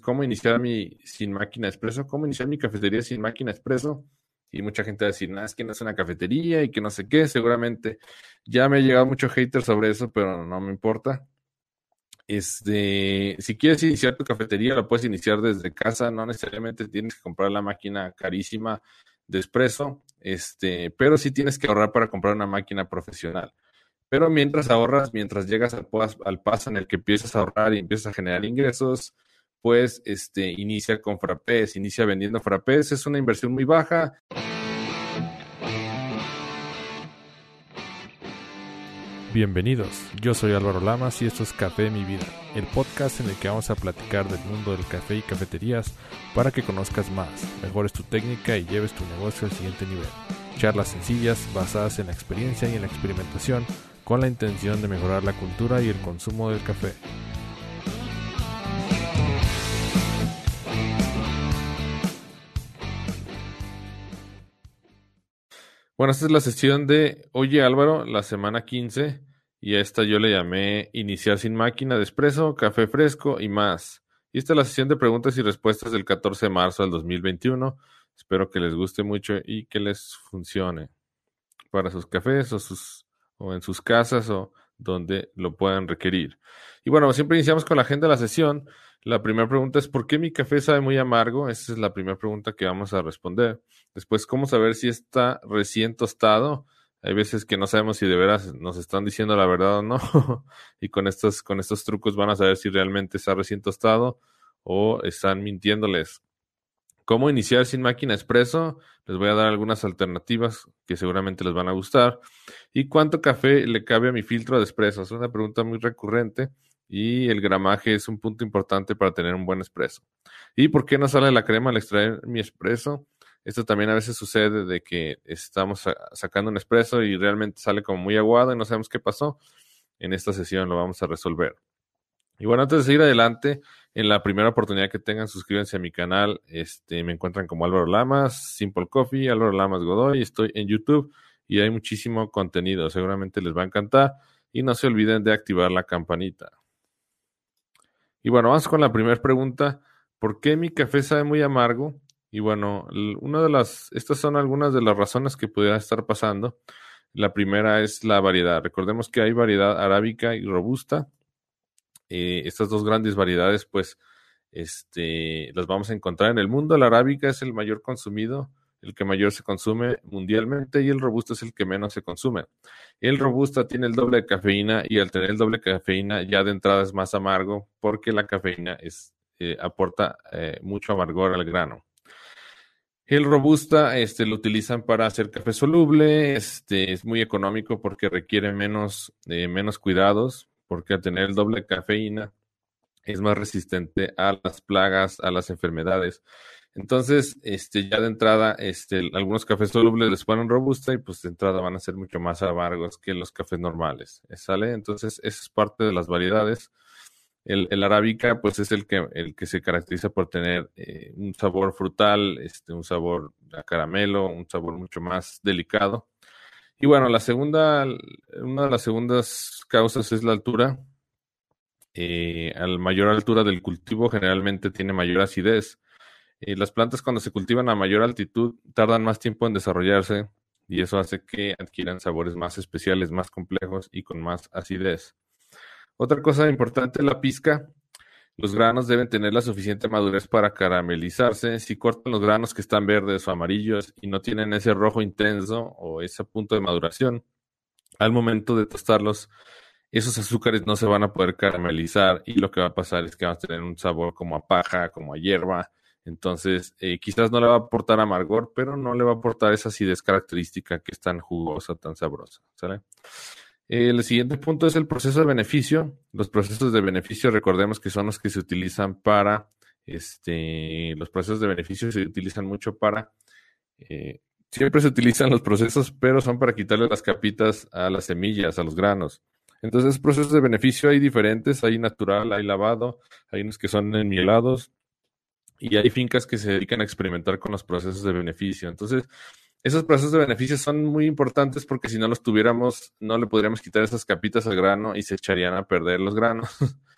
¿cómo iniciar mi sin máquina expreso? ¿Cómo iniciar mi cafetería sin máquina expreso? Y mucha gente va a decir, no, es que no es una cafetería y que no sé qué. Seguramente ya me ha llegado mucho hater sobre eso, pero no me importa. Este, si quieres iniciar tu cafetería, la puedes iniciar desde casa, no necesariamente tienes que comprar la máquina carísima de espresso, este, pero sí tienes que ahorrar para comprar una máquina profesional. Pero mientras ahorras, mientras llegas al, al paso en el que empiezas a ahorrar y empiezas a generar ingresos, pues este, inicia con frappés, inicia vendiendo frappés, es una inversión muy baja. Bienvenidos, yo soy Álvaro Lamas y esto es Café Mi Vida, el podcast en el que vamos a platicar del mundo del café y cafeterías para que conozcas más, mejores tu técnica y lleves tu negocio al siguiente nivel. Charlas sencillas basadas en la experiencia y en la experimentación con la intención de mejorar la cultura y el consumo del café. Bueno, esta es la sesión de Oye Álvaro, la semana 15, y a esta yo le llamé Iniciar sin máquina de expreso, café fresco y más. Y esta es la sesión de preguntas y respuestas del 14 de marzo del 2021. Espero que les guste mucho y que les funcione para sus cafés o, sus, o en sus casas o donde lo puedan requerir. Y bueno, siempre iniciamos con la agenda de la sesión. La primera pregunta es, ¿por qué mi café sabe muy amargo? Esa es la primera pregunta que vamos a responder. Después, ¿cómo saber si está recién tostado? Hay veces que no sabemos si de veras nos están diciendo la verdad o no. y con estos, con estos trucos van a saber si realmente está recién tostado o están mintiéndoles. ¿Cómo iniciar sin máquina expreso? Les voy a dar algunas alternativas que seguramente les van a gustar. ¿Y cuánto café le cabe a mi filtro de expreso? Es una pregunta muy recurrente y el gramaje es un punto importante para tener un buen espresso. ¿Y por qué no sale la crema al extraer mi espresso? Esto también a veces sucede de que estamos sacando un espresso y realmente sale como muy aguado y no sabemos qué pasó. En esta sesión lo vamos a resolver. Y bueno, antes de seguir adelante, en la primera oportunidad que tengan, suscríbanse a mi canal. Este, me encuentran como Álvaro Lamas, Simple Coffee, Álvaro Lamas Godoy. Estoy en YouTube y hay muchísimo contenido. Seguramente les va a encantar. Y no se olviden de activar la campanita. Y bueno, vamos con la primera pregunta. ¿Por qué mi café sabe muy amargo? Y bueno, una de las, estas son algunas de las razones que pudiera estar pasando. La primera es la variedad. Recordemos que hay variedad arábica y robusta. Eh, estas dos grandes variedades, pues, este, las vamos a encontrar en el mundo. La arábica es el mayor consumido, el que mayor se consume mundialmente y el robusto es el que menos se consume. El robusta tiene el doble de cafeína y al tener el doble de cafeína ya de entrada es más amargo porque la cafeína eh, aporta eh, mucho amargor al grano. El robusta este, lo utilizan para hacer café soluble, este, es muy económico porque requiere menos, menos cuidados, porque al tener el doble cafeína es más resistente a las plagas, a las enfermedades. Entonces, este, ya de entrada, este, algunos cafés solubles les ponen robusta y pues de entrada van a ser mucho más amargos que los cafés normales. ¿Sale? Entonces, esa es parte de las variedades. El, el arábica, pues es el que, el que se caracteriza por tener eh, un sabor frutal, este, un sabor a caramelo, un sabor mucho más delicado. Y bueno, la segunda, una de las segundas causas es la altura. Eh, a mayor altura del cultivo generalmente tiene mayor acidez las plantas cuando se cultivan a mayor altitud tardan más tiempo en desarrollarse y eso hace que adquieran sabores más especiales, más complejos y con más acidez. Otra cosa importante, la pizca. Los granos deben tener la suficiente madurez para caramelizarse. Si cortan los granos que están verdes o amarillos y no tienen ese rojo intenso o ese punto de maduración, al momento de tostarlos, esos azúcares no se van a poder caramelizar y lo que va a pasar es que van a tener un sabor como a paja, como a hierba, entonces, eh, quizás no le va a aportar amargor, pero no le va a aportar esa acidez característica que es tan jugosa, tan sabrosa. ¿sale? El siguiente punto es el proceso de beneficio. Los procesos de beneficio, recordemos que son los que se utilizan para, este, los procesos de beneficio se utilizan mucho para, eh, siempre se utilizan los procesos, pero son para quitarle las capitas a las semillas, a los granos. Entonces, procesos de beneficio hay diferentes, hay natural, hay lavado, hay unos que son enmielados, y hay fincas que se dedican a experimentar con los procesos de beneficio. Entonces, esos procesos de beneficio son muy importantes porque si no los tuviéramos, no le podríamos quitar esas capitas al grano y se echarían a perder los granos.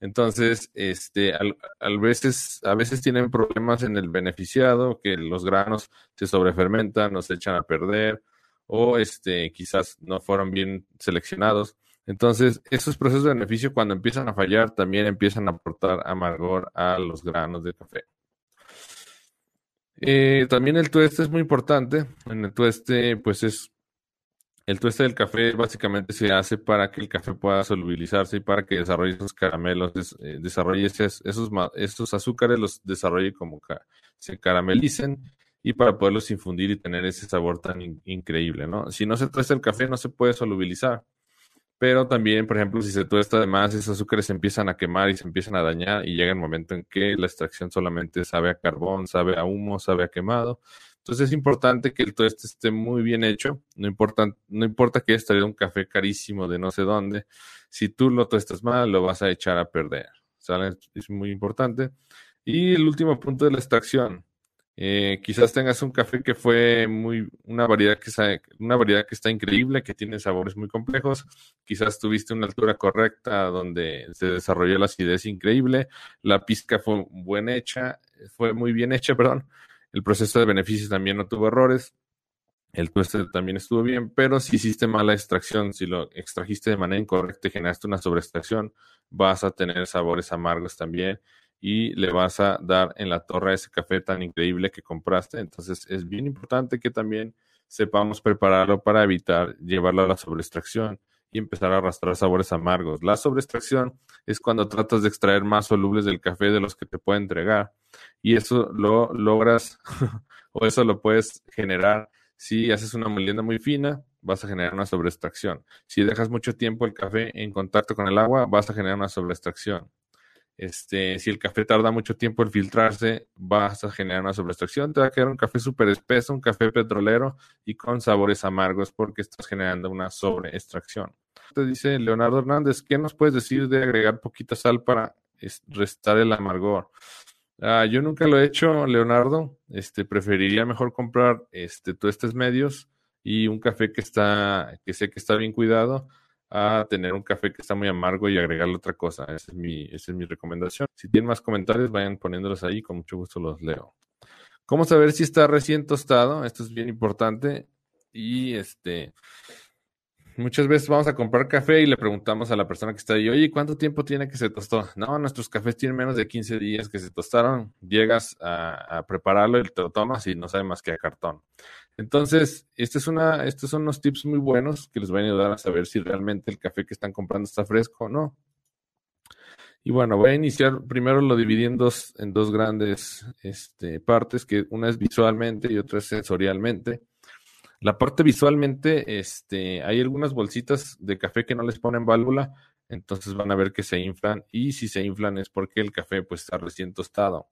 Entonces, este, al, veces, a veces tienen problemas en el beneficiado, que los granos se sobrefermentan, nos echan a perder, o este, quizás no fueron bien seleccionados. Entonces, esos procesos de beneficio, cuando empiezan a fallar, también empiezan a aportar amargor a los granos de café. Eh, también el tueste es muy importante. En el tueste, pues es el tueste del café básicamente se hace para que el café pueda solubilizarse y para que desarrolle esos caramelos, eh, desarrolle esos, esos azúcares, los desarrolle como se caramelicen y para poderlos infundir y tener ese sabor tan increíble, ¿no? Si no se tuesta el café no se puede solubilizar. Pero también, por ejemplo, si se tuesta además, esos azúcares se empiezan a quemar y se empiezan a dañar y llega el momento en que la extracción solamente sabe a carbón, sabe a humo, sabe a quemado. Entonces es importante que el tueste esté muy bien hecho. No importa, no importa que hayas traído un café carísimo de no sé dónde. Si tú lo tuestas mal, lo vas a echar a perder. ¿Sale? Es muy importante. Y el último punto de la extracción. Eh, quizás tengas un café que fue muy, una variedad que una variedad que está increíble, que tiene sabores muy complejos. Quizás tuviste una altura correcta donde se desarrolló la acidez increíble. La pizca fue buena hecha, fue muy bien hecha, perdón. El proceso de beneficios también no tuvo errores. El tueste también estuvo bien, pero si hiciste mala extracción, si lo extrajiste de manera incorrecta y generaste una sobreextracción, vas a tener sabores amargos también y le vas a dar en la torre ese café tan increíble que compraste. Entonces es bien importante que también sepamos prepararlo para evitar llevarlo a la sobreextracción y empezar a arrastrar sabores amargos. La sobreextracción es cuando tratas de extraer más solubles del café de los que te puede entregar y eso lo logras o eso lo puedes generar si haces una molienda muy fina, vas a generar una sobreextracción. Si dejas mucho tiempo el café en contacto con el agua, vas a generar una sobreextracción. Este, si el café tarda mucho tiempo en filtrarse, vas a generar una sobreextracción, te va a quedar un café súper espeso, un café petrolero y con sabores amargos porque estás generando una sobreextracción. Te dice Leonardo Hernández, ¿qué nos puedes decir de agregar poquita sal para restar el amargor? Ah, yo nunca lo he hecho, Leonardo. Este, preferiría mejor comprar este, tuestes medios y un café que está, que sé que está bien cuidado a tener un café que está muy amargo y agregarle otra cosa. Esa es mi, esa es mi recomendación. Si tienen más comentarios, vayan poniéndolos ahí, con mucho gusto los leo. ¿Cómo saber si está recién tostado? Esto es bien importante. Y este, muchas veces vamos a comprar café y le preguntamos a la persona que está ahí, oye, ¿cuánto tiempo tiene que se tostó? No, nuestros cafés tienen menos de 15 días que se tostaron. Llegas a, a prepararlo y te lo tomas y no sabe más que a cartón. Entonces, este estos son unos tips muy buenos que les van a ayudar a saber si realmente el café que están comprando está fresco o no. Y bueno, voy a iniciar, primero lo dividí en dos, en dos grandes este, partes, que una es visualmente y otra es sensorialmente. La parte visualmente, este, hay algunas bolsitas de café que no les ponen válvula, entonces van a ver que se inflan y si se inflan es porque el café pues está recién tostado.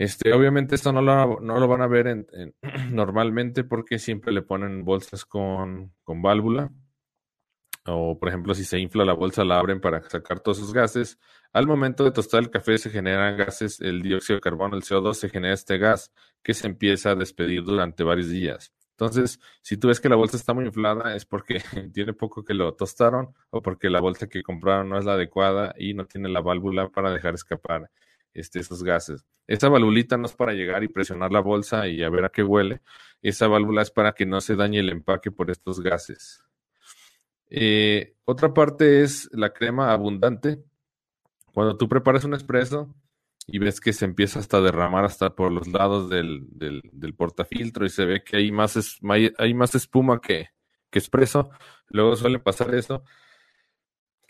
Este, obviamente esto no lo, no lo van a ver en, normalmente porque siempre le ponen bolsas con, con válvula. O por ejemplo, si se infla la bolsa, la abren para sacar todos esos gases. Al momento de tostar el café se generan gases, el dióxido de carbono, el CO2, se genera este gas que se empieza a despedir durante varios días. Entonces, si tú ves que la bolsa está muy inflada, es porque tiene poco que lo tostaron o porque la bolsa que compraron no es la adecuada y no tiene la válvula para dejar escapar este, esos gases. Esa válvulita no es para llegar y presionar la bolsa y a ver a qué huele. Esa válvula es para que no se dañe el empaque por estos gases. Eh, otra parte es la crema abundante. Cuando tú preparas un espresso y ves que se empieza hasta a derramar hasta por los lados del, del, portafiltro y se ve que hay más, hay más espuma que, que espresso, luego suele pasar eso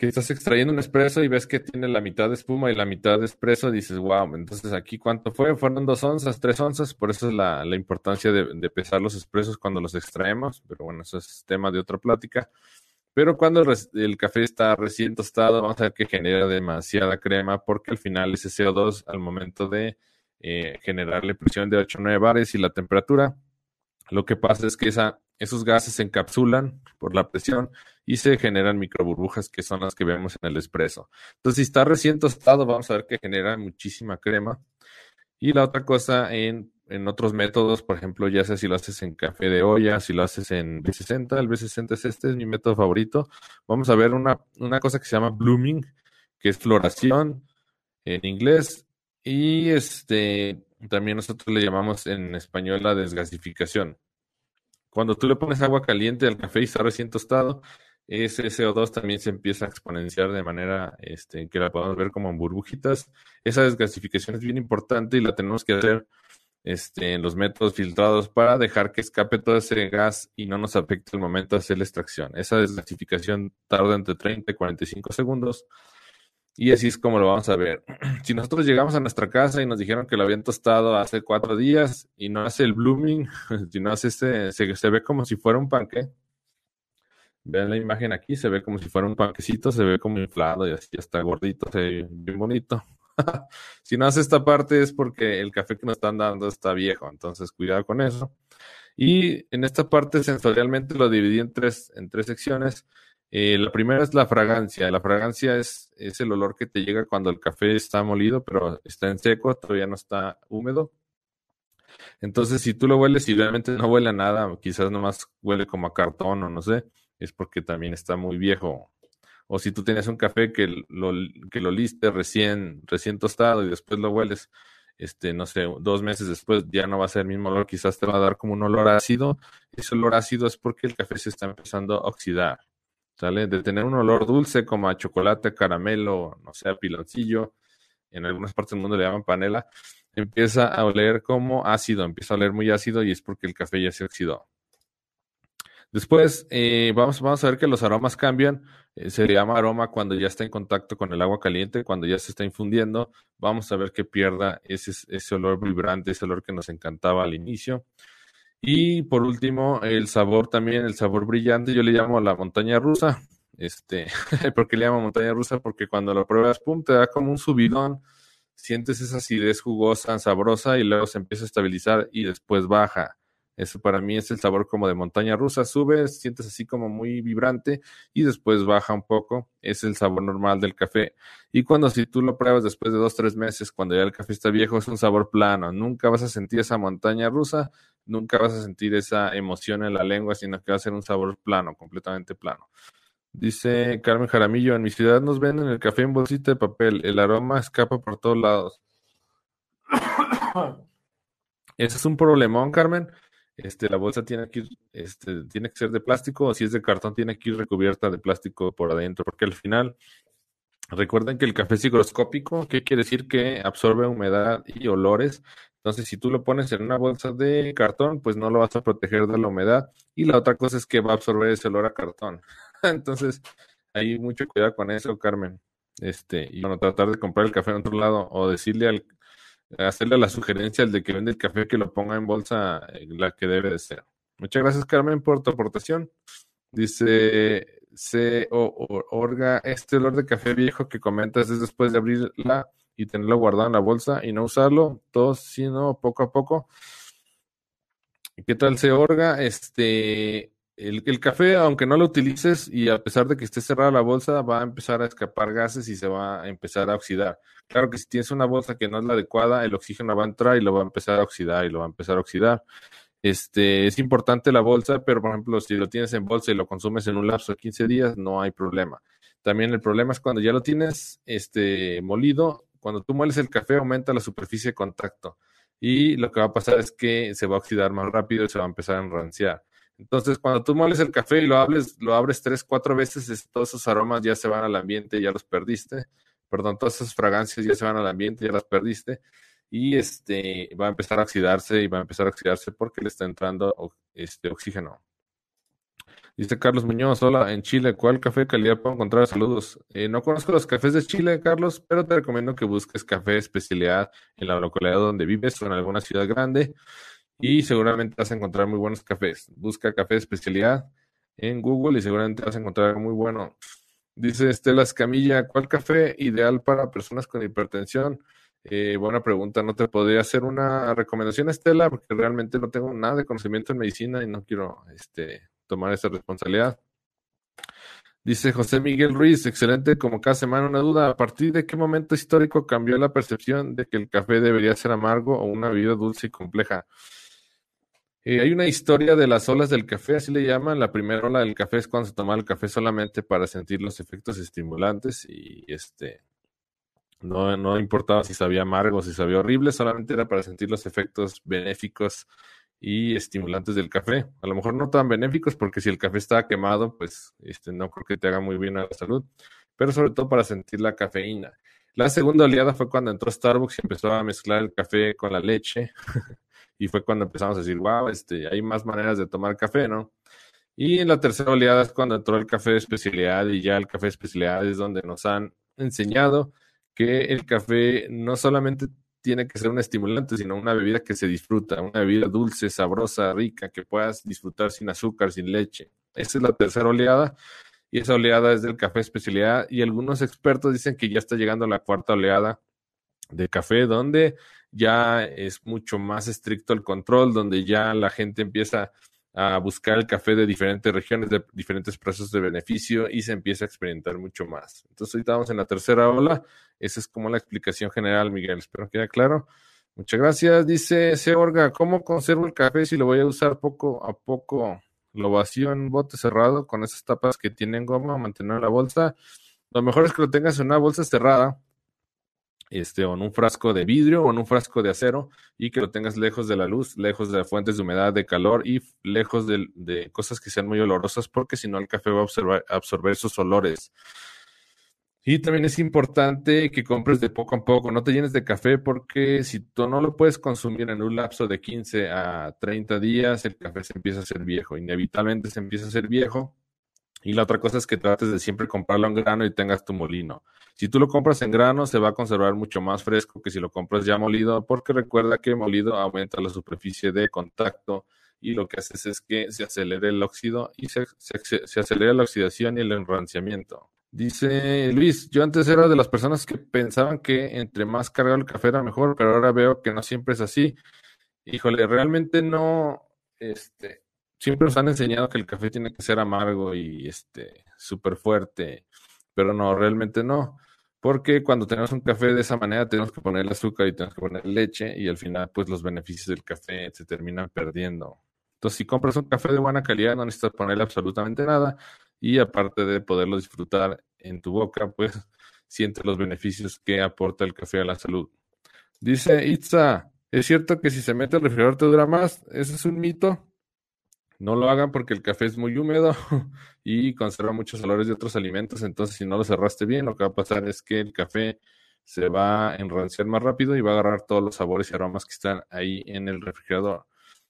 que estás extrayendo un espresso y ves que tiene la mitad de espuma y la mitad de espresso, dices, wow, entonces aquí cuánto fue, fueron dos onzas, tres onzas, por eso es la, importancia de, pesar los espresos cuando los extraemos, pero bueno, eso es tema de otra plática. Pero cuando el, café está recién tostado, vamos a ver que genera demasiada crema, porque al final ese CO2, al momento de eh, generarle presión de 8 o 9 bares y la temperatura, lo que pasa es que esa, esos gases se encapsulan por la presión y se generan microburbujas que son las que vemos en el espresso. Entonces, si está recién tostado, vamos a ver que genera muchísima crema. Y la otra cosa en, en otros métodos, por ejemplo, ya sea si lo haces en café de olla, si lo haces en B60, el B60 es este, es mi método favorito. Vamos a ver una, una cosa que se llama blooming, que es floración en inglés, y este también nosotros le llamamos en español la desgasificación. Cuando tú le pones agua caliente al café y está recién tostado, ese CO2 también se empieza a exponenciar de manera este, que la podemos ver como en burbujitas. Esa desgasificación es bien importante y la tenemos que hacer este, en los métodos filtrados para dejar que escape todo ese gas y no nos afecte el momento de hacer la extracción. Esa desgasificación tarda entre 30 y 45 segundos y así es como lo vamos a ver. Si nosotros llegamos a nuestra casa y nos dijeron que lo habían tostado hace cuatro días y no hace el blooming, si no hace este, se, se ve como si fuera un panque. Vean la imagen aquí, se ve como si fuera un panquecito, se ve como inflado y así está gordito, se ve bien bonito. si no hace esta parte es porque el café que nos están dando está viejo, entonces cuidado con eso. Y en esta parte sensorialmente lo dividí en tres, en tres secciones. Eh, la primera es la fragancia. La fragancia es, el olor que te llega cuando el café está molido, pero está en seco, todavía no está húmedo. Entonces, si tú lo hueles y realmente no huele a nada, quizás nomás huele como a cartón o no sé, es porque también está muy viejo. O si tú tienes un café que lo, que lo liste recién, recién tostado y después lo hueles, este, no sé, dos meses después ya no va a ser el mismo olor, quizás te va a dar como un olor ácido. Ese olor ácido es porque el café se está empezando a oxidar. De tener un olor dulce como a chocolate, caramelo, no sé, piloncillo, en algunas partes del mundo le llaman panela, empieza a oler como ácido, empieza a oler muy ácido y es porque el café ya se oxidó. Después eh, vamos, vamos a ver que los aromas cambian. Eh, se le llama aroma cuando ya está en contacto con el agua caliente, cuando ya se está infundiendo. Vamos a ver que pierda ese, ese olor vibrante, ese olor que nos encantaba al inicio. Y por último, el sabor también, el sabor brillante, yo le llamo la montaña rusa. Este, ¿por qué le llamo montaña rusa? Porque cuando lo pruebas, pum, te da como un subidón, sientes esa acidez jugosa, sabrosa, y luego se empieza a estabilizar y después baja. Eso para mí es el sabor como de montaña rusa. Sube, sientes así como muy vibrante y después baja un poco. Es el sabor normal del café. Y cuando si tú lo pruebas después de dos, tres meses, cuando ya el café está viejo, es un sabor plano. Nunca vas a sentir esa montaña rusa, nunca vas a sentir esa emoción en la lengua, sino que va a ser un sabor plano, completamente plano. Dice Carmen Jaramillo, en mi ciudad nos venden el café en bolsita de papel, el aroma escapa por todos lados. Ese es un problemón, Carmen. Este, la bolsa tiene que, ir, este, tiene que ser de plástico o si es de cartón tiene que ir recubierta de plástico por adentro, porque al final, recuerden que el café es higroscópico, ¿qué quiere decir? Que absorbe humedad y olores. Entonces, si tú lo pones en una bolsa de cartón, pues no lo vas a proteger de la humedad. Y la otra cosa es que va a absorber ese olor a cartón. Entonces, hay mucho cuidado con eso, Carmen. Este, y bueno, tratar de comprar el café en otro lado o decirle al, hacerle la sugerencia al de que vende el café que lo ponga en bolsa eh, la que debe de ser. Muchas gracias, Carmen, por tu aportación. Dice se orga este olor de café viejo que comentas es después de abrirla y tenerlo guardado en la bolsa y no usarlo, todo sino poco a poco. ¿Qué tal se orga? Este, el, café, aunque no lo utilices y a pesar de que esté cerrada la bolsa, va a empezar a escapar gases y se va a empezar a oxidar. Claro que si tienes una bolsa que no es la adecuada, el oxígeno va a entrar y lo va a empezar a oxidar y lo va a empezar a oxidar. Este, es importante la bolsa, pero por ejemplo, si lo tienes en bolsa y lo consumes en un lapso de 15 días, no hay problema. También el problema es cuando ya lo tienes este, molido, cuando tú mueles el café aumenta la superficie de contacto y lo que va a pasar es que se va a oxidar más rápido y se va a empezar a enranciar. Entonces, cuando tú moles el café y lo, hables, lo abres tres, cuatro veces, todos esos aromas ya se van al ambiente ya los perdiste. Perdón, todas esas fragancias ya se van al ambiente ya las perdiste. Y este va a empezar a oxidarse y va a empezar a oxidarse porque le está entrando este oxígeno. Dice Carlos Muñoz, hola, en Chile, ¿cuál café de calidad puedo encontrar? Saludos. Eh, no conozco los cafés de Chile, Carlos, pero te recomiendo que busques café de especialidad en la localidad donde vives o en alguna ciudad grande y seguramente vas a encontrar muy buenos cafés. Busca café de especialidad en Google y seguramente vas a encontrar algo muy bueno. Dice Estela Escamilla, ¿cuál café ideal para personas con hipertensión? Eh, buena pregunta, no te podría hacer una recomendación, Estela, porque realmente no tengo nada de conocimiento en medicina y no quiero este, tomar esa responsabilidad. Dice José Miguel Ruiz, excelente como cada semana una duda, ¿a partir de qué momento histórico cambió la percepción de que el café debería ser amargo o una bebida dulce y compleja? Eh, hay una historia de las olas del café, así le llaman. La primera ola del café es cuando se tomaba el café solamente para sentir los efectos estimulantes y este No, no importaba si sabía amargo, si sabía horrible, solamente era para sentir los efectos benéficos y estimulantes del café. A lo mejor no tan benéficos porque si el café está quemado, pues este, no creo que te haga muy bien a la salud, pero sobre todo para sentir la cafeína. La segunda oleada fue cuando entró Starbucks y empezó a mezclar el café con la leche. y fue cuando empezamos a decir, wow, este, hay más maneras de tomar café, ¿no? Y en la tercera oleada es cuando entró el café de especialidad y ya el café de especialidad es donde nos han enseñado que el café no solamente tiene que ser un estimulante, sino una bebida que se disfruta, una bebida dulce, sabrosa, rica, que puedas disfrutar sin azúcar, sin leche. Esa es la tercera oleada y esa oleada es del café especialidad y algunos expertos dicen que ya está llegando la cuarta oleada de café donde ya es mucho más estricto el control, donde ya la gente empieza a buscar el café de diferentes regiones, de diferentes precios de beneficio y se empieza a experimentar mucho más. Entonces ahorita estamos en la tercera ola. Esa es como la explicación general, Miguel. Espero que quede claro. Muchas gracias. Dice Seorga, ¿cómo conservo el café si lo voy a usar poco a poco? Lo vacío en bote cerrado con esas tapas que tienen goma, mantener la bolsa. Lo mejor es que lo tengas en una bolsa cerrada este, o en un frasco de vidrio o en un frasco de acero y que lo tengas lejos de la luz, lejos de fuentes de humedad, de calor y lejos de, cosas que sean muy olorosas porque si no el café va a absorber, sus olores. Y también es importante que compres de poco a poco, no te llenes de café porque si tú no lo puedes consumir en un lapso de 15 a 30 días, el café se empieza a hacer viejo, inevitablemente se empieza a hacer viejo. Y la otra cosa es que trates de siempre comprarlo en grano y tengas tu molino. Si tú lo compras en grano, se va a conservar mucho más fresco que si lo compras ya molido, porque recuerda que molido aumenta la superficie de contacto y lo que haces es que se acelere el óxido y se, se, acelera la oxidación y el enranciamiento. Dice Luis, yo antes era de las personas que pensaban que entre más cargado el café era mejor, pero ahora veo que no siempre es así. Híjole, realmente no, este, siempre nos han enseñado que el café tiene que ser amargo y este súper fuerte pero no, realmente no. Porque cuando tenemos un café de esa manera tenemos que poner azúcar y tenemos que poner leche y al final pues los beneficios del café se terminan perdiendo. Entonces si compras un café de buena calidad no necesitas ponerle absolutamente nada y aparte de poderlo disfrutar en tu boca pues sientes los beneficios que aporta el café a la salud. Dice Itza, ¿es cierto que si se mete el refrigerador te dura más? ¿Ese es un mito? No lo hagan porque el café es muy húmedo y conserva muchos olores de otros alimentos. Entonces, si no lo cerraste bien, lo que va a pasar es que el café se va a enranciar más rápido y va a agarrar todos los sabores y aromas que están ahí en el refrigerador.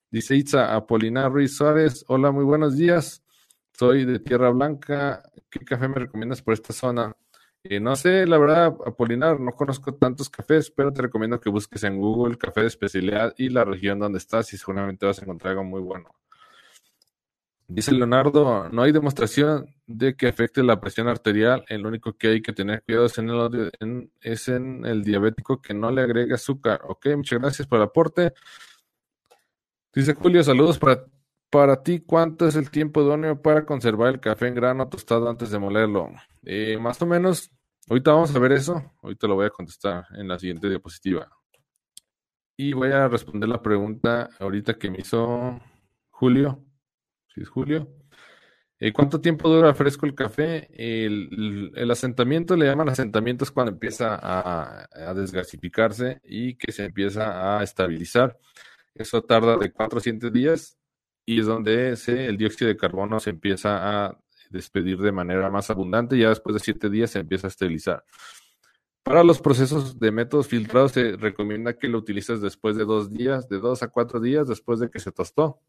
Dice Itza Apolinar Ruiz Suárez. Hola, muy buenos días. Soy de Tierra Blanca. ¿Qué café me recomiendas por esta zona? Eh, no sé, la verdad, Apolinar, no conozco tantos cafés, pero te recomiendo que busques en Google café de especialidad y la región donde estás y seguramente vas a encontrar algo muy bueno. Dice Leonardo, no hay demostración de que afecte la presión arterial. El único que hay que tener cuidado es en el, es en el diabético que no le agregue azúcar. Ok, muchas gracias por el aporte. Dice Julio, saludos para, para ti. ¿Cuánto es el tiempo idóneo para conservar el café en grano tostado antes de molerlo? Eh, más o menos, ahorita vamos a ver eso. Ahorita lo voy a contestar en la siguiente diapositiva. Y voy a responder la pregunta ahorita que me hizo Julio si es julio. Eh, ¿Cuánto tiempo dura fresco el café? El, asentamiento le llaman asentamiento es cuando empieza a, desgasificarse y que se empieza a estabilizar. Eso tarda de 4 a 7 días y es donde el dióxido de carbono se empieza a despedir de manera más abundante ya después de 7 días se empieza a estabilizar. Para los procesos de métodos filtrados se recomienda que lo utilices después de dos días, de 2 a 4 días después de que se tostó.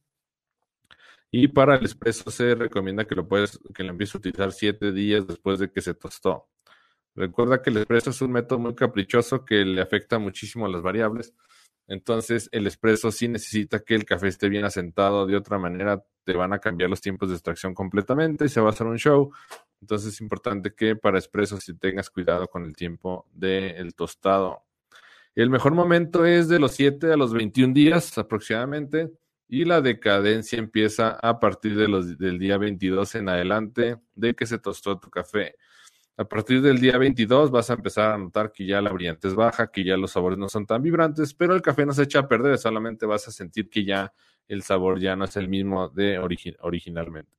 Y para el espresso se recomienda que lo puedes, que lo empieces a utilizar siete días después de que se tostó. Recuerda que el espresso es un método muy caprichoso que le afecta muchísimo a las variables. Entonces, el espresso sí necesita que el café esté bien asentado. De otra manera, te van a cambiar los tiempos de extracción completamente y se va a hacer un show. Entonces, es importante que para espresso sí tengas cuidado con el tiempo del tostado. El mejor momento es de los 7 a los 21 días aproximadamente y la decadencia empieza a partir del día 22 en adelante de que se tostó tu café. A partir del día 22 vas a empezar a notar que ya la brillantez baja, que ya los sabores no son tan vibrantes, pero el café no se echa a perder, solamente vas a sentir que ya el sabor ya no es el mismo de originalmente.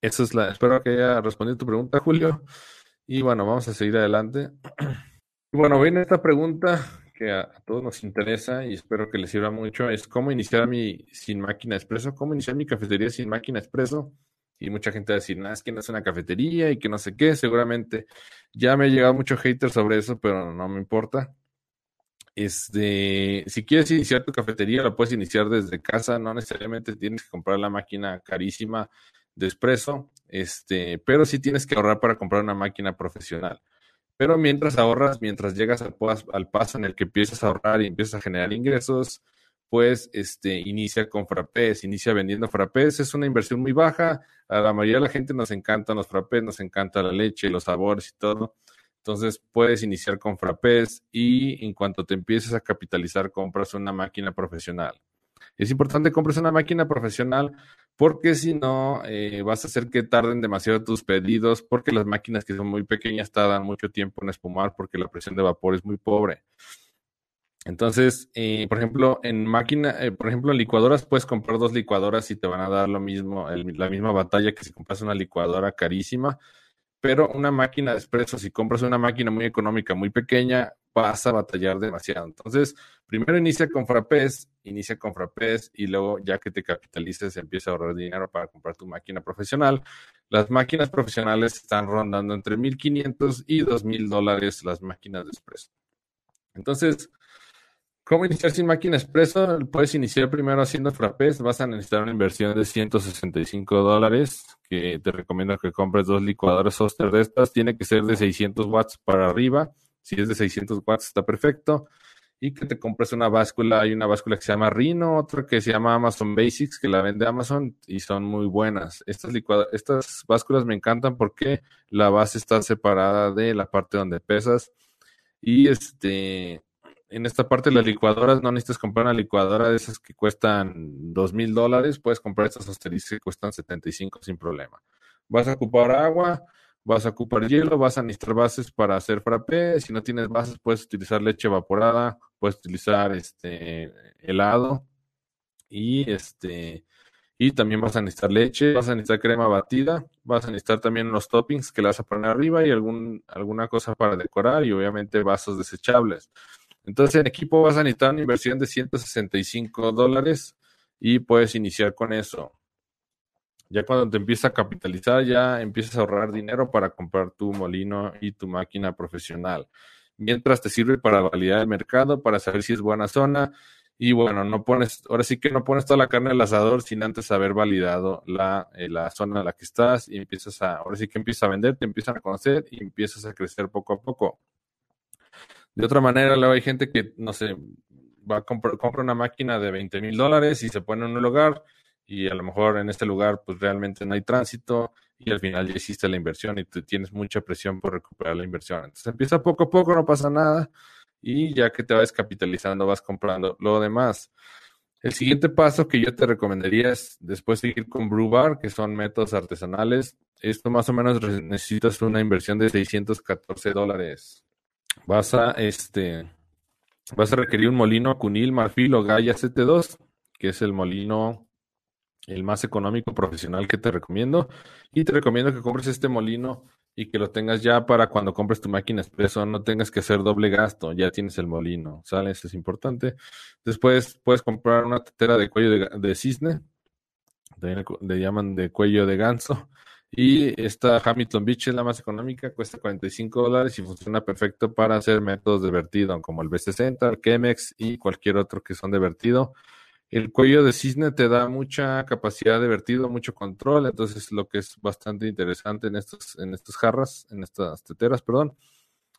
Eso es la, espero que haya respondido tu pregunta, Julio. Y bueno, vamos a seguir adelante. bueno, viene esta pregunta que a, todos nos interesa y espero que les sirva mucho, es cómo iniciar mi sin máquina expreso, cómo iniciar mi cafetería sin máquina expreso. Y mucha gente va a decir, no, es que no es una cafetería y que no sé qué, seguramente ya me ha llegado mucho hater sobre eso, pero no me importa. Este, si quieres iniciar tu cafetería, la puedes iniciar desde casa, no necesariamente tienes que comprar la máquina carísima de espresso, este, pero sí tienes que ahorrar para comprar una máquina profesional. Pero mientras ahorras, mientras llegas al, al paso en el que empiezas a ahorrar y empiezas a generar ingresos, pues este, inicia con frappés, inicia vendiendo frappés. Es una inversión muy baja. A la mayoría de la gente nos encantan los frappés, nos encanta la leche, los sabores y todo. Entonces puedes iniciar con frappés y en cuanto te empieces a capitalizar, compras una máquina profesional. Es importante compres una máquina profesional porque si no eh, vas a hacer que tarden demasiado tus pedidos porque las máquinas que son muy pequeñas tardan mucho tiempo en espumar porque la presión de vapor es muy pobre. Entonces, eh, por ejemplo, en máquina, eh, por ejemplo, en licuadoras puedes comprar dos licuadoras y te van a dar lo mismo, la misma batalla que si compras una licuadora carísima. Pero una máquina de espresso, si compras una máquina muy económica, muy pequeña, vas a batallar demasiado. Entonces, primero inicia con frappés, inicia con frappés y luego ya que te capitalices, empieza a ahorrar dinero para comprar tu máquina profesional. Las máquinas profesionales están rondando entre 1.500 y 2.000 dólares las máquinas de espresso. Entonces, ¿Cómo iniciar sin máquina expreso? Puedes iniciar primero haciendo frappés. Vas a necesitar una inversión de 165 dólares, que te recomiendo que compres dos licuadoras Oster de estas. Tiene que ser de 600 watts para arriba. Si es de 600 watts está perfecto. Y que te compres una báscula. Hay una báscula que se llama Rhino, otra que se llama Amazon Basics, que la vende Amazon y son muy buenas. Estas, estas básculas me encantan porque la base está separada de la parte donde pesas. Y este en esta parte de las licuadoras no necesitas comprar una licuadora de esas que cuestan dos mil dólares, puedes comprar estas asteriscas que cuestan 75 sin problema. Vas a ocupar agua, vas a ocupar hielo, vas a necesitar bases para hacer frappé. Si no tienes bases, puedes utilizar leche evaporada, puedes utilizar este helado y este y también vas a necesitar leche, vas a necesitar crema batida, vas a necesitar también unos toppings que le vas a poner arriba y algún, alguna cosa para decorar y obviamente vasos desechables. Entonces, en equipo vas a necesitar una inversión de 165 dólares y puedes iniciar con eso. Ya cuando te empiezas a capitalizar, ya empiezas a ahorrar dinero para comprar tu molino y tu máquina profesional. Mientras te sirve para validar el mercado, para saber si es buena zona. Y bueno, no pones, ahora sí que no pones toda la carne al asador sin antes haber validado la, eh, la zona en la que estás y empiezas a, ahora sí que empiezas a vender, te empiezan a conocer y empiezas a crecer poco a poco. De otra manera, luego hay gente que, no sé, va a comprar, compra una máquina de 20 mil dólares y se pone en un lugar y a lo mejor en este lugar pues realmente no hay tránsito y al final ya hiciste la inversión y te tienes mucha presión por recuperar la inversión. Entonces empieza poco a poco, no pasa nada y ya que te vas capitalizando vas comprando lo demás. El siguiente paso que yo te recomendaría es después seguir con Brew Bar, que son métodos artesanales. Esto más o menos necesitas una inversión de 614 dólares vas a este vas a requerir un molino Cunil, Marfil o Gaia CT2, que es el molino el más económico profesional que te recomiendo. Y te recomiendo que compres este molino y que lo tengas ya para cuando compres tu máquina expreso, no tengas que hacer doble gasto, ya tienes el molino, ¿sale? Eso es importante. Después puedes comprar una tetera de cuello de, de cisne, le llaman de cuello de ganso. Y esta Hamilton Beach es la más económica, cuesta 45 dólares y funciona perfecto para hacer métodos de vertido, como el B60, el Chemex y cualquier otro que son de vertido. El cuello de cisne te da mucha capacidad de vertido, mucho control, entonces lo que es bastante interesante en estos, en estas jarras, en estas teteras, perdón.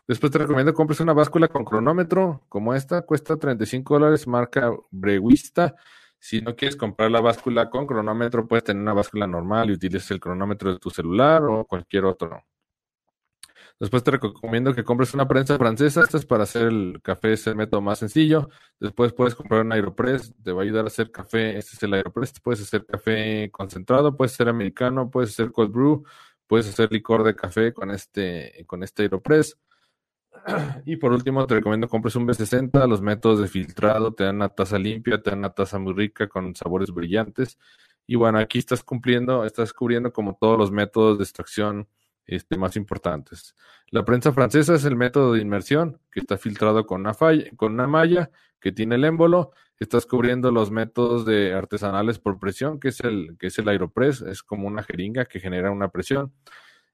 Después te recomiendo compres una báscula con cronómetro, como esta, cuesta 35 dólares, marca Brewista si no quieres comprar la báscula con cronómetro, puedes tener una báscula normal y utilizas el cronómetro de tu celular o cualquier otro. Después te recomiendo que compres una prensa francesa. Esta es para hacer el café, es el método más sencillo. Después puedes comprar un Aeropress, te va a ayudar a hacer café. Este es el Aeropress. Puedes hacer café concentrado, puedes hacer americano, puedes hacer cold brew, puedes hacer licor de café con este, con este Aeropress. Y por último, te recomiendo compres un B60. Los métodos de filtrado te dan una taza limpia, te dan una taza muy rica con sabores brillantes. Y bueno, aquí estás cumpliendo, estás cubriendo como todos los métodos de extracción este, más importantes. La prensa francesa es el método de inmersión que está filtrado con una, falla, con una malla que tiene el émbolo. Estás cubriendo los métodos de artesanales por presión, que es el, que es el Aeropress, es como una jeringa que genera una presión.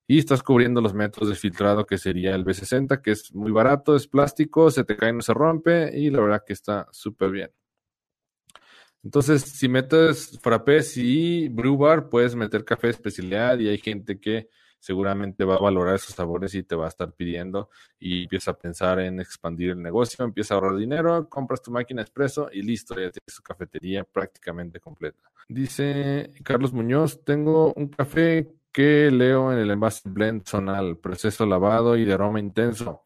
Y estás cubriendo los métodos de filtrado, que sería el B60, que es muy barato, es plástico, se te cae, no se rompe, y la verdad que está súper bien. Entonces, si metes frappés y brew bar, puedes meter café especialidad y hay gente que seguramente va a valorar esos sabores y te va a estar pidiendo y empieza a pensar en expandir el negocio, empieza a ahorrar dinero, compras tu máquina expreso y listo, ya tienes tu cafetería prácticamente completa. Dice Carlos Muñoz, tengo un café que leo en el envase blend zonal, proceso lavado y de aroma intenso.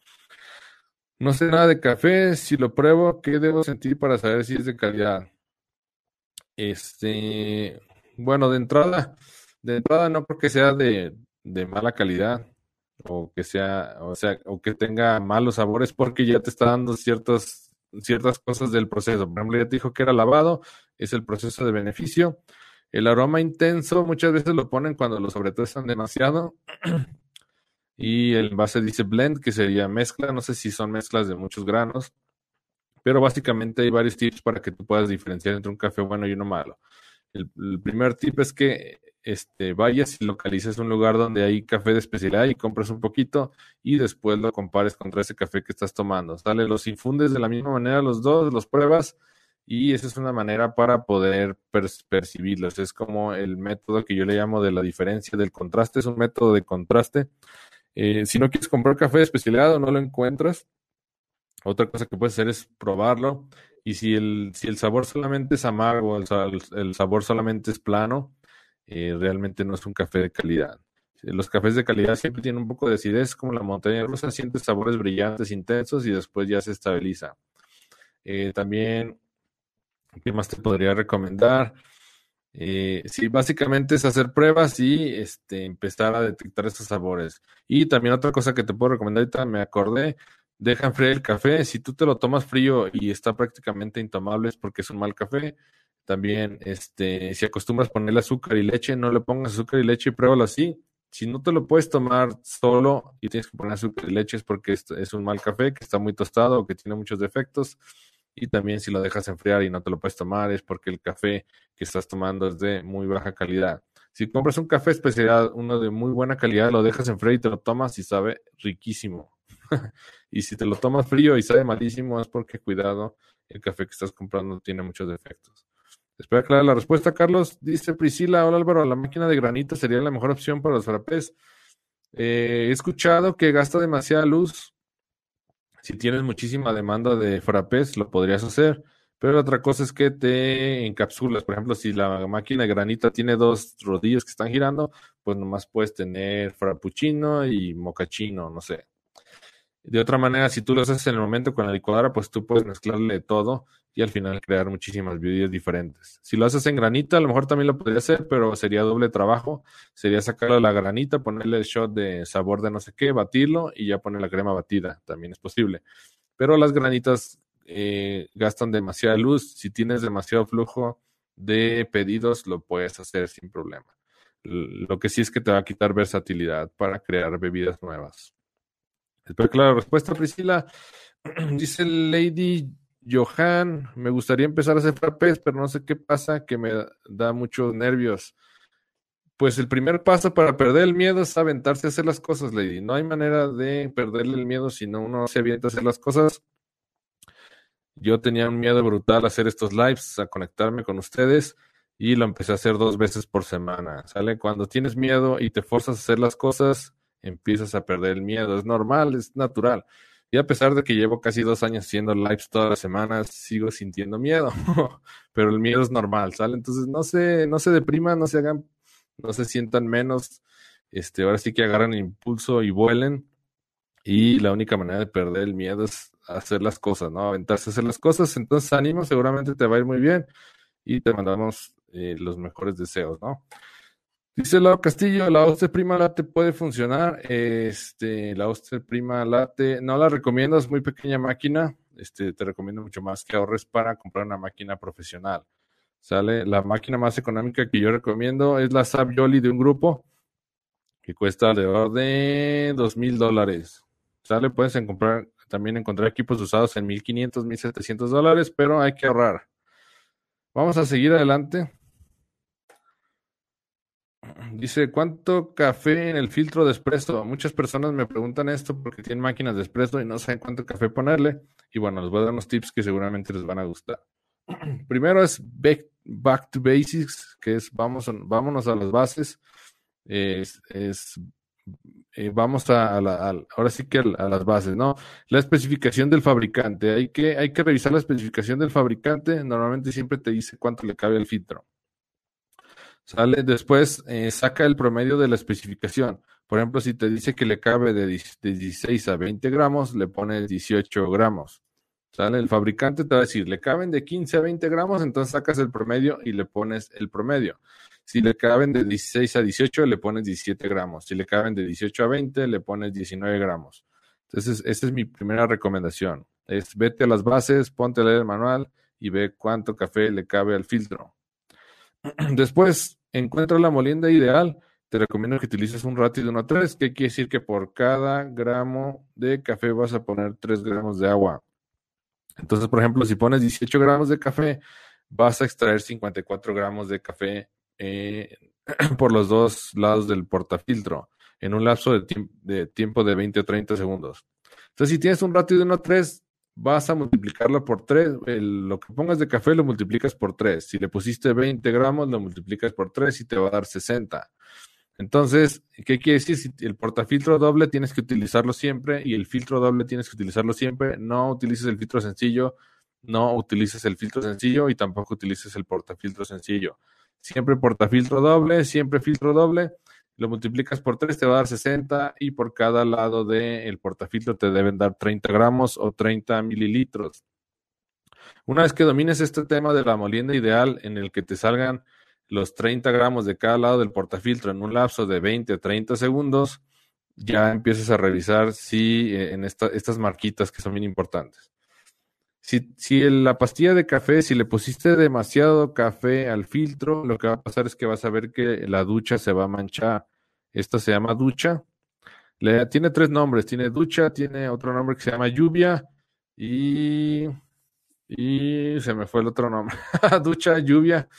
No sé nada de café, si lo pruebo, ¿qué debo sentir para saber si es de calidad? Este, bueno, de entrada, de entrada no porque sea de, de mala calidad o que sea, o sea, o que tenga malos sabores porque ya te está dando ciertas, ciertas cosas del proceso. Por ejemplo, ya te dijo que era lavado, es el proceso de beneficio. El aroma intenso muchas veces lo ponen cuando los están demasiado. y el base dice blend, que sería mezcla. No sé si son mezclas de muchos granos. Pero básicamente hay varios tips para que tú puedas diferenciar entre un café bueno y uno malo. El, primer tip es que este, vayas y localices un lugar donde hay café de especialidad y compres un poquito y después lo compares contra ese café que estás tomando. Sale, los infundes de la misma manera los dos, los pruebas y esa es una manera para poder percibirlos. Es como el método que yo le llamo de la diferencia del contraste, es un método de contraste. Eh, si no quieres comprar café de especialidad o no lo encuentras, otra cosa que puedes hacer es probarlo. Y si el, si el sabor solamente es amargo, el, el sabor solamente es plano, eh, realmente no es un café de calidad. Los cafés de calidad siempre tienen un poco de acidez, como la montaña rusa, sientes sabores brillantes, intensos y después ya se estabiliza. Eh, también, ¿qué más te podría recomendar? Eh, sí, básicamente es hacer pruebas y este, empezar a detectar esos sabores. Y también otra cosa que te puedo recomendar, ahorita me acordé, deja enfriar el café. Si tú te lo tomas frío y está prácticamente intomable es porque es un mal café. También, este, si acostumbras ponerle azúcar y leche, no le pongas azúcar y leche y pruébalo así. Si no te lo puedes tomar solo y tienes que poner azúcar y leche es porque es, un mal café que está muy tostado o que tiene muchos defectos. Y también si lo dejas enfriar y no te lo puedes tomar es porque el café que estás tomando es de muy baja calidad. Si compras un café especial, uno de muy buena calidad, lo dejas enfriar y te lo tomas y sabe riquísimo. y si te lo tomas frío y sabe malísimo es porque cuidado, el café que estás comprando tiene muchos defectos. Espera aclarar la respuesta, Carlos. Dice Priscila, hola Álvaro, la máquina de granito sería la mejor opción para los frappés. Eh, he escuchado que gasta demasiada luz. Si tienes muchísima demanda de frappés, lo podrías hacer. Pero otra cosa es que te encapsulas. Por ejemplo, si la máquina granita tiene dos rodillos que están girando, pues nomás puedes tener frappuccino y mocachino, no sé. De otra manera, si tú lo haces en el momento con la licuadora, pues tú puedes mezclarle todo y al final crear muchísimas bebidas diferentes. Si lo haces en granita, a lo mejor también lo podría hacer, pero sería doble trabajo. Sería sacarle la granita, ponerle el shot de sabor de no sé qué, batirlo y ya poner la crema batida. También es posible. Pero las granitas eh, gastan demasiada luz. Si tienes demasiado flujo de pedidos, lo puedes hacer sin problema. Lo que sí es que te va a quitar versatilidad para crear bebidas nuevas. Espero que la respuesta, Priscila. Dice Lady Johan, me gustaría empezar a hacer frappés, pero no sé qué pasa, que me da muchos nervios. Pues el primer paso para perder el miedo es aventarse a hacer las cosas, Lady. No hay manera de perderle el miedo si no uno se avienta a hacer las cosas. Yo tenía un miedo brutal a hacer estos lives, a conectarme con ustedes y lo empecé a hacer dos veces por semana. ¿Sale? Cuando tienes miedo y te forzas a hacer las cosas, empiezas a perder el miedo. Es normal, es natural. Y a pesar de que llevo casi dos años haciendo lives todas las semanas, sigo sintiendo miedo. Pero el miedo es normal, ¿sale? Entonces no se, no se depriman, no se hagan, no se sientan menos. Este, ahora sí que agarran impulso y vuelen. Y la única manera de perder el miedo es hacer las cosas, ¿no? Aventarse a hacer las cosas. Entonces, ánimo, seguramente te va a ir muy bien. Y te mandamos eh, los mejores deseos, ¿no? Dice Lau Castillo, la Oster Prima Latte puede funcionar. Este, la Oster Prima Latte, no la recomiendo, es muy pequeña máquina. Este, te recomiendo mucho más que ahorres para comprar una máquina profesional. ¿Sale? La máquina más económica que yo recomiendo es la Savioli de un grupo. que cuesta alrededor de dos mil dólares. Sale, puedes comprar, también encontrar equipos usados en 1500, 1700 dólares, pero hay que ahorrar. Vamos a seguir adelante. Dice, ¿cuánto café en el filtro de espresso? Muchas personas me preguntan esto porque tienen máquinas de espresso y no saben cuánto café ponerle. Y bueno, les voy a dar unos tips que seguramente les van a gustar. Primero es back, to basics, que es vamos, vámonos a las bases. Es, eh, vamos a, la, ahora sí que a, las bases, ¿no? La especificación del fabricante. Hay que, hay que revisar la especificación del fabricante. Normalmente siempre te dice cuánto le cabe al filtro. Sale después, eh, saca el promedio de la especificación. Por ejemplo, si te dice que le cabe de, 16 a 20 gramos, le pones 18 gramos. ¿Sale? El fabricante te va a decir, le caben de 15 a 20 gramos, entonces sacas el promedio y le pones el promedio. Si le caben de 16 a 18, le pones 17 gramos. Si le caben de 18 a 20, le pones 19 gramos. Entonces, esa es mi primera recomendación. Es vete a las bases, ponte a leer el manual y ve cuánto café le cabe al filtro. Después, encuentra la molienda ideal, te recomiendo que utilices un ratio de 1 a 3, que quiere decir que por cada gramo de café vas a poner 3 gramos de agua. Entonces, por ejemplo, si pones 18 gramos de café, vas a extraer 54 gramos de café eh, por los dos lados del portafiltro en un lapso de, de, tiempo de 20 o 30 segundos. Entonces, si tienes un ratio de 1 a 3, vas a multiplicarlo por 3. lo que pongas de café lo multiplicas por 3. Si le pusiste 20 gramos, lo multiplicas por 3 y te va a dar 60. Entonces, ¿qué quiere decir? Si el portafiltro doble tienes que utilizarlo siempre y el filtro doble tienes que utilizarlo siempre. No utilices el filtro sencillo, no utilices el filtro sencillo y tampoco utilices el portafiltro sencillo. Siempre portafiltro doble, siempre filtro doble lo multiplicas por 3, te va a dar 60 y por cada lado del portafiltro te deben dar 30 gramos o 30 mililitros. Una vez que domines este tema de la molienda ideal en el que te salgan los 30 gramos de cada lado del portafiltro en un lapso de 20 o 30 segundos, ya empiezas a revisar si eh, en estas marquitas que son bien importantes. Si, si la pastilla de café, si le pusiste demasiado café al filtro, lo que va a pasar es que vas a ver que la ducha se va a manchar. Esta se llama ducha. Le, tiene tres nombres. Tiene ducha, tiene otro nombre que se llama lluvia y, y se me fue el otro nombre. ducha, lluvia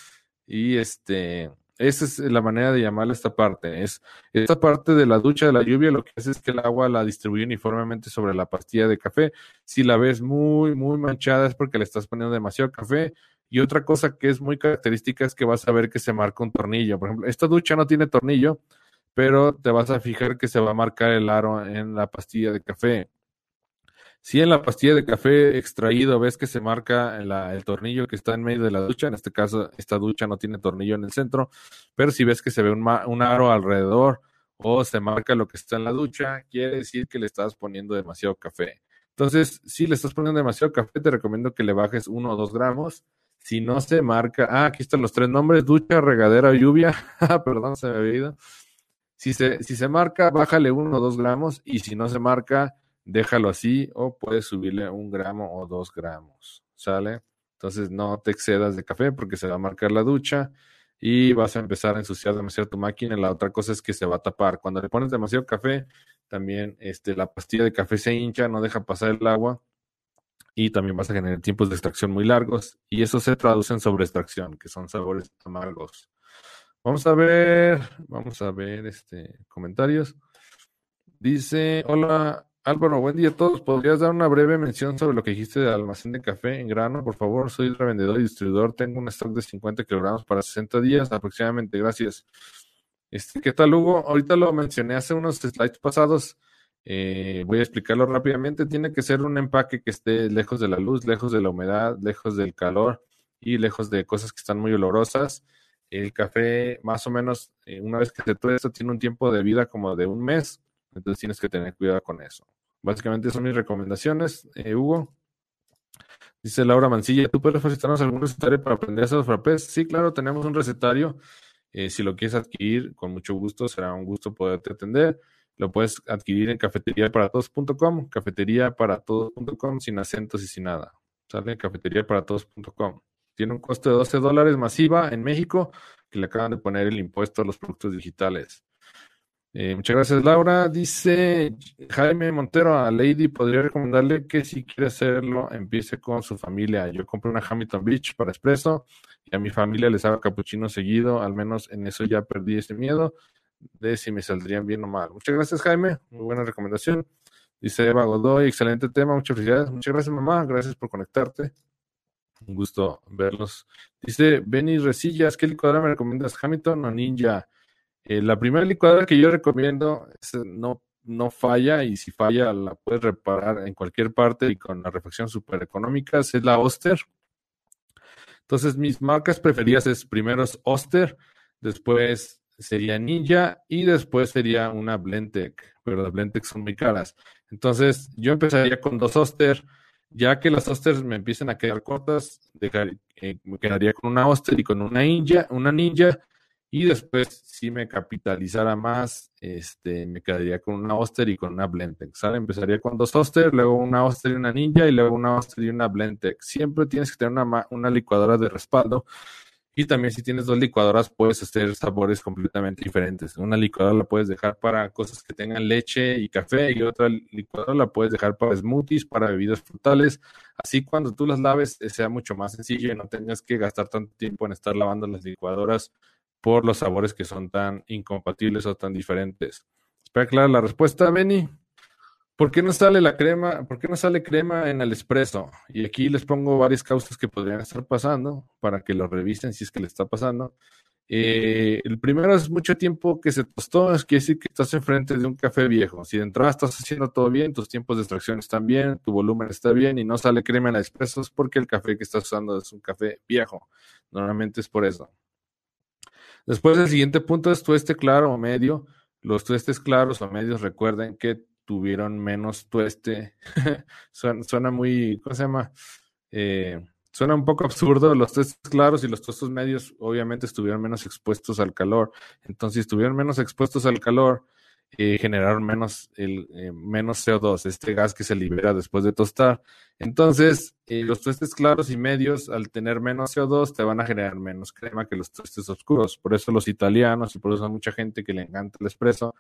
y este esa es la manera de llamarle esta parte. Es esta parte de la ducha de la lluvia lo que hace es que el agua la distribuye uniformemente sobre la pastilla de café. Si la ves muy, muy manchada es porque le estás poniendo demasiado café. Y otra cosa que es muy característica es que vas a ver que se marca un tornillo. Por ejemplo, esta ducha no tiene tornillo, pero te vas a fijar que se va a marcar el aro en la pastilla de café. Si en la pastilla de café extraído ves que se marca el tornillo que está en medio de la ducha, en este caso esta ducha no tiene tornillo en el centro, pero si ves que se ve un, aro alrededor o se marca lo que está en la ducha, quiere decir que le estás poniendo demasiado café. Entonces, si le estás poniendo demasiado café, te recomiendo que le bajes uno o dos gramos. Si no se marca, ah, aquí están los tres nombres, ducha, regadera, lluvia. Ah, perdón, se me había ido. Si se, si se marca, bájale uno o dos gramos y si no se marca, déjalo así o puedes subirle un gramo o dos gramos, ¿sale? Entonces no te excedas de café porque se va a marcar la ducha y vas a empezar a ensuciar demasiado tu máquina. La otra cosa es que se va a tapar. Cuando le pones demasiado café, también este, la pastilla de café se hincha, no deja pasar el agua y también vas a generar tiempos de extracción muy largos y eso se traduce en sobreextracción, que son sabores amargos. Vamos a ver, vamos a ver este comentarios. Dice, hola, Álvaro, buen día a todos. ¿Podrías dar una breve mención sobre lo que dijiste del almacén de café en grano? Por favor, soy revendedor y distribuidor. Tengo un stock de 50 kilogramos para 60 días aproximadamente. Gracias. Este, ¿Qué tal, Hugo? Ahorita lo mencioné hace unos slides pasados. Eh, voy a explicarlo rápidamente. Tiene que ser un empaque que esté lejos de la luz, lejos de la humedad, lejos del calor y lejos de cosas que están muy olorosas. El café, más o menos, eh, una vez que se tuesta, tiene un tiempo de vida como de un mes. Entonces tienes que tener cuidado con eso. Básicamente son mis recomendaciones, eh, Hugo. Dice Laura Mancilla, ¿tú puedes facilitarnos algún recetario para aprender a hacer los frappés? Sí, claro, tenemos un recetario. Eh, si lo quieres adquirir, con mucho gusto, será un gusto poderte atender. Lo puedes adquirir en cafeteriaparatodos.com, cafeteriaparatodos.com, sin acentos y sin nada. Sale cafeteriaparatodos.com. Tiene un costo de 12 dólares masiva en México, que le acaban de poner el impuesto a los productos digitales. Eh, muchas gracias, Laura. Dice Jaime Montero a Lady, podría recomendarle que si quiere hacerlo, empiece con su familia. Yo compré una Hamilton Beach para expreso y a mi familia les hago capuchino seguido. Al menos en eso ya perdí ese miedo de si me saldrían bien o mal. Muchas gracias, Jaime. Muy buena recomendación. Dice Eva Godoy, excelente tema, muchas felicidades. Muchas gracias, mamá. Gracias por conectarte. Un gusto verlos. Dice Benny Resillas, ¿qué licuadora me recomiendas? Hamilton o Ninja? Eh, la primera licuadora que yo recomiendo no, no falla y si falla la puedes reparar en cualquier parte y con la refacción súper económica, es la Oster. Entonces mis marcas preferidas es primero es Oster, después sería Ninja y después sería una Blendtec, pero las Blendtec son muy caras. Entonces yo empezaría con dos Oster, ya que las Osters me empiecen a quedar cortas, eh, me quedaría con una Oster y con una Ninja, una Ninja y después, si me capitalizara más, este, me quedaría con una Oster y con una Blendtec, ¿sale? Empezaría con dos Oster, luego una Oster y una Ninja, y luego una Oster y una Blendtec. Siempre tienes que tener una, una licuadora de respaldo. Y también si tienes dos licuadoras, puedes hacer sabores completamente diferentes. Una licuadora la puedes dejar para cosas que tengan leche y café, y otra licuadora la puedes dejar para smoothies, para bebidas frutales. Así cuando tú las laves, eh, sea mucho más sencillo y no tengas que gastar tanto tiempo en estar lavando las licuadoras por los sabores que son tan incompatibles o tan diferentes. Espera clara la respuesta, Benny. ¿Por qué no sale la crema? ¿Por qué no sale crema en el espresso? Y aquí les pongo varias causas que podrían estar pasando para que lo revisen si es que le está pasando. Eh, el primero es mucho tiempo que se tostó, es quiere decir que estás enfrente de un café viejo. Si de entrada estás haciendo todo bien, tus tiempos de extracción están bien, tu volumen está bien y no sale crema en el espresso, es porque el café que estás usando es un café viejo. Normalmente es por eso. Después el siguiente punto es tueste claro o medio. Los tuestes claros o medios recuerden que tuvieron menos tueste. suena, muy, ¿cómo se llama? Eh, suena un poco absurdo. Los tuestes claros y los tuestes medios obviamente estuvieron menos expuestos al calor. Entonces, si estuvieron menos expuestos al calor, eh, generaron menos, el, eh, menos CO2, este gas que se libera después de tostar. Entonces, eh, los tuestes claros y medios, al tener menos CO2, te van a generar menos crema que los tuestes oscuros. Por eso los italianos y por eso mucha gente que le encanta el espresso,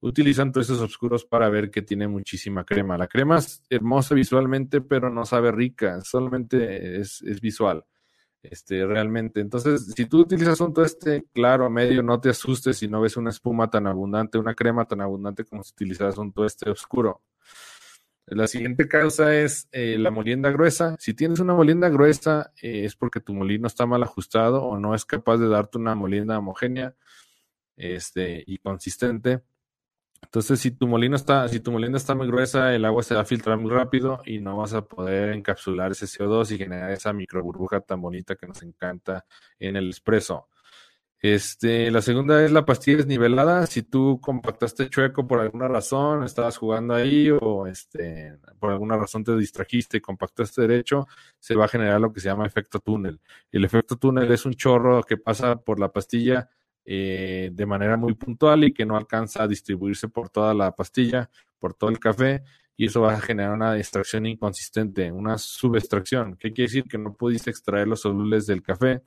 utilizan tuestes oscuros para ver que tiene muchísima crema. La crema es hermosa visualmente, pero no sabe rica, solamente es, es visual este, realmente. Entonces, si tú utilizas un tueste claro, medio, no te asustes si no ves una espuma tan abundante, una crema tan abundante como si utilizaras un tueste oscuro. La siguiente causa es eh, la molienda gruesa. Si tienes una molienda gruesa, eh, es porque tu molino está mal ajustado o no es capaz de darte una molienda homogénea este, y consistente. Entonces, si tu molino está, si tu molina está muy gruesa, el agua se va a filtrar muy rápido y no vas a poder encapsular ese CO2 y generar esa micro burbuja tan bonita que nos encanta en el espresso. Este, la segunda es la pastilla desnivelada. Si tú compactaste chueco por alguna razón, estabas jugando ahí o este, por alguna razón te distrajiste y compactaste derecho, se va a generar lo que se llama efecto túnel. El efecto túnel es un chorro que pasa por la pastilla eh, de manera muy puntual y que no alcanza a distribuirse por toda la pastilla, por todo el café, y eso va a generar una extracción inconsistente, una subextracción. ¿Qué quiere decir? Que no pudiste extraer los solubles del café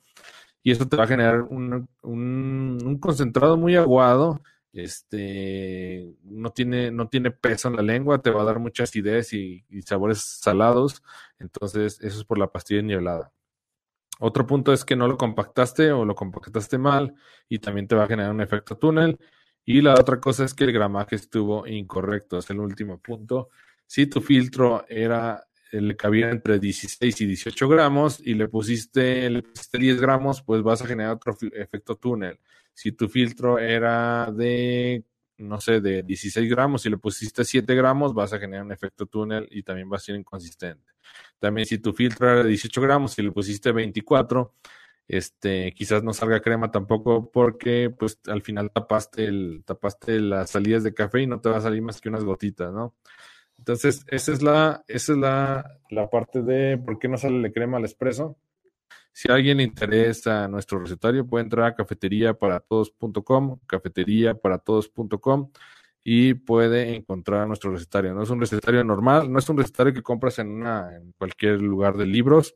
y eso te va a generar un, un, concentrado muy aguado. Este no tiene, no tiene peso en la lengua, te va a dar mucha acidez y, y sabores salados. Entonces, eso es por la pastilla nivelada. Otro punto es que no lo compactaste o lo compactaste mal y también te va a generar un efecto túnel. Y la otra cosa es que el gramaje estuvo incorrecto. Es el último punto. Si tu filtro era, le cabía entre 16 y 18 gramos y le pusiste, le pusiste 10 gramos, pues vas a generar otro efecto túnel. Si tu filtro era de no sé, de 16 gramos, si le pusiste 7 gramos, vas a generar un efecto túnel y también va a ser inconsistente. También si tu filtro era de 18 gramos, si le pusiste 24, este, quizás no salga crema tampoco porque pues al final tapaste el, tapaste las salidas de café y no te va a salir más que unas gotitas, ¿no? Entonces, esa es la, esa es la, la parte de por qué no sale la crema al espresso. Si a alguien le interesa nuestro recetario, puede entrar a cafeteriaparatodos.com, cafeteriaparatodos.com y puede encontrar nuestro recetario. No es un recetario normal, no es un recetario que compras en, una, en cualquier lugar de libros.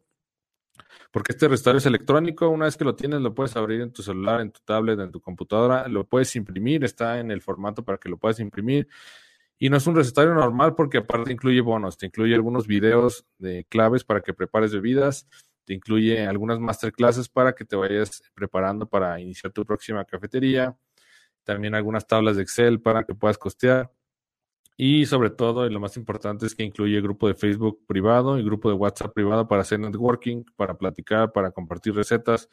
porque este recetario es electrónico, una vez que lo tienes lo puedes abrir en tu celular, en tu tablet, en tu computadora, lo puedes imprimir, está en el formato para que lo puedas imprimir. Y no es un recetario normal porque aparte incluye bonos, te incluye algunos videos de claves para que prepares bebidas, te incluye algunas masterclasses para que te vayas preparando para iniciar tu próxima cafetería, también algunas tablas de Excel para que puedas costear. Y sobre todo, y lo más importante es que incluye grupo de Facebook privado y grupo de WhatsApp privado para hacer networking, para platicar, para compartir recetas,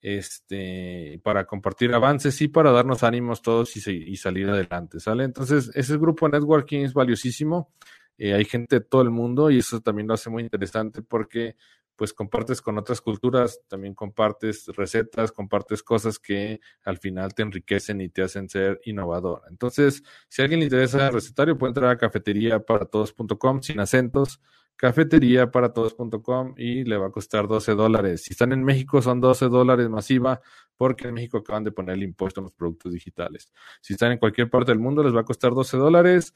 este, para compartir avances y para darnos ánimos todos y, salir adelante, ¿sale? Entonces, ese grupo de networking es valiosísimo. Eh, hay gente de todo el mundo y eso también lo hace muy interesante porque pues compartes con otras culturas, también compartes recetas, compartes cosas que al final te enriquecen y te hacen ser innovador. Entonces, si a alguien le interesa recetario, puede entrar a cafeteriaparatodos.com sin acentos, cafeteriaparatodos.com y le va a costar 12 dólares. Si están en México, son 12 dólares masiva, porque en México acaban de poner el impuesto en los productos digitales. Si están en cualquier parte del mundo, les va a costar 12 dólares.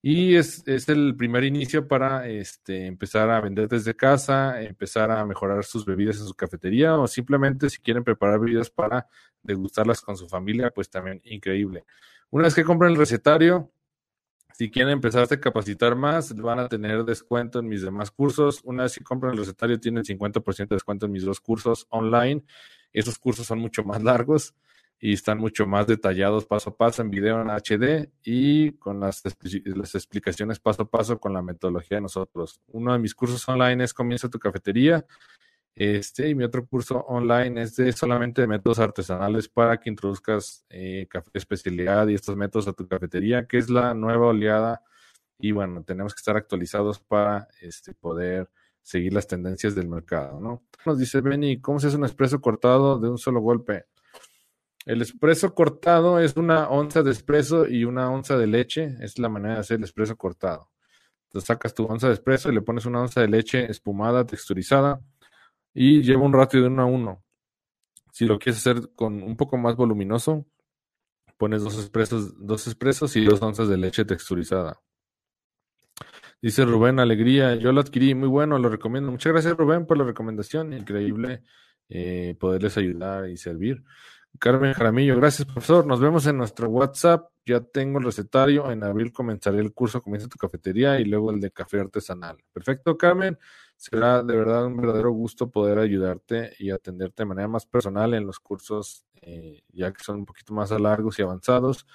Y es, es, el primer inicio para este, empezar a vender desde casa, empezar a mejorar sus bebidas en su cafetería o simplemente si quieren preparar bebidas para degustarlas con su familia, pues también increíble. Una vez que compren el recetario, si quieren empezarse a capacitar más, van a tener descuento en mis demás cursos. Una vez que compran el recetario, tienen 50% de descuento en mis dos cursos online. Esos cursos son mucho más largos y están mucho más detallados paso a paso en video en HD y con las, explicaciones paso a paso con la metodología de nosotros. Uno de mis cursos online es Comienza tu cafetería. Este, y mi otro curso online es de solamente de métodos artesanales para que introduzcas eh, café especialidad y estos métodos a tu cafetería, que es la nueva oleada. Y bueno, tenemos que estar actualizados para este, poder seguir las tendencias del mercado, ¿no? Nos dice Benny, ¿cómo se hace un expreso cortado de un solo golpe? El espresso cortado es una onza de espresso y una onza de leche. Es la manera de hacer el espresso cortado. Entonces sacas tu onza de espresso y le pones una onza de leche espumada, texturizada y lleva un ratio de 1 a 1. Si lo quieres hacer con un poco más voluminoso, pones dos espresos, dos espresos y dos onzas de leche texturizada. Dice Rubén, alegría, yo lo adquirí, muy bueno, lo recomiendo. Muchas gracias Rubén por la recomendación, increíble eh, poderles ayudar y servir. Carmen Jaramillo, gracias profesor. Nos vemos en nuestro WhatsApp. Ya tengo el recetario. En abril comenzaré el curso Comienza tu cafetería y luego el de café artesanal. Perfecto, Carmen. Será de verdad un verdadero gusto poder ayudarte y atenderte de manera más personal en los cursos, eh, ya que son un poquito más largos y avanzados.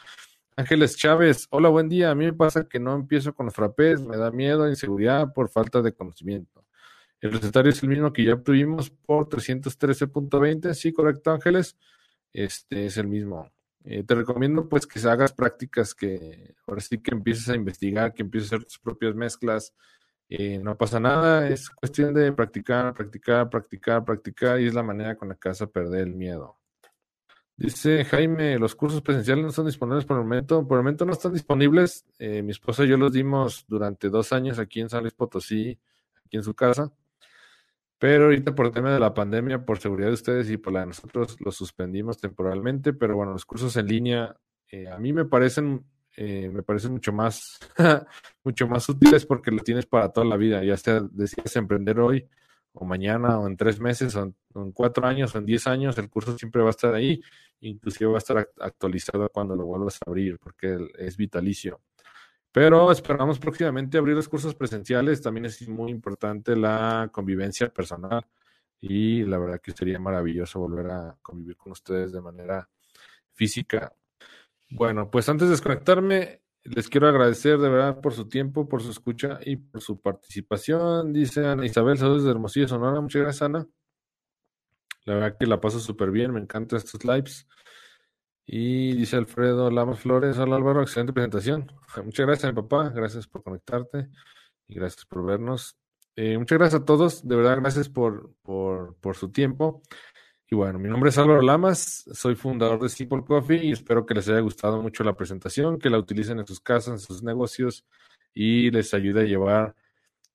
Ángeles Chávez, hola, buen día. A mí me pasa que no empiezo con los frappés, me da miedo, inseguridad por falta de conocimiento. El recetario es el mismo que ya obtuvimos por 313.20. Sí, correcto, Ángeles este es el mismo. Eh, te recomiendo pues que hagas prácticas que ahora sí que empieces a investigar, que empieces a hacer tus propias mezclas. Eh, no pasa nada, es cuestión de practicar, practicar, practicar, practicar y es la manera con la que vas a perder el miedo. Dice Jaime, los cursos presenciales no están disponibles por el momento. Por el momento no están disponibles. Eh, mi esposa y yo los dimos durante dos años aquí en San Luis Potosí, aquí en su casa. Pero ahorita por tema de la pandemia, por seguridad de ustedes y por la de nosotros, los suspendimos temporalmente. Pero bueno, los cursos en línea eh, a mí me parecen, eh, me parecen mucho más, mucho más útiles porque lo tienes para toda la vida. Ya sea decides emprender hoy o mañana o en tres meses o en, cuatro años o en diez años, el curso siempre va a estar ahí. Inclusive va a estar actualizado cuando lo vuelvas a abrir porque es vitalicio. Pero esperamos próximamente abrir los cursos presenciales. También es muy importante la convivencia personal y la verdad que sería maravilloso volver a convivir con ustedes de manera física. Bueno, pues antes de desconectarme, les quiero agradecer de verdad por su tiempo, por su escucha y por su participación. Dice Ana Isabel, saludos de Hermosillo, Sonora. Muchas gracias, Ana. La verdad que la paso súper bien, me encantan estos lives. Y dice Alfredo Lamas Flores, hola Álvaro, excelente presentación. Muchas gracias, mi papá, gracias por conectarte y gracias por vernos. Eh, muchas gracias a todos, de verdad, gracias por, por, por su tiempo. Y bueno, mi nombre es Álvaro Lamas, soy fundador de Simple Coffee y espero que les haya gustado mucho la presentación, que la utilicen en sus casas, en sus negocios y les ayude a llevar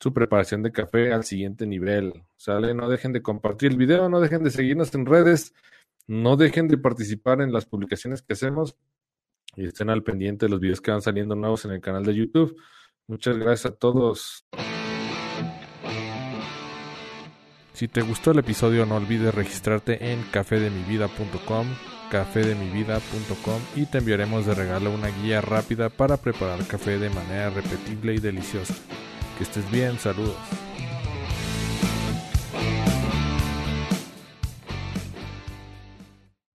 su preparación de café al siguiente nivel. ¿Sale? No dejen de compartir el video, no dejen de seguirnos en redes. No dejen de participar en las publicaciones que hacemos y estén al pendiente de los videos que van saliendo nuevos en el canal de YouTube. Muchas gracias a todos. Si te gustó el episodio no olvides registrarte en cafedemivida.com cafedemivida.com y te enviaremos de regalo una guía rápida para preparar café de manera repetible y deliciosa. Que estés bien, saludos.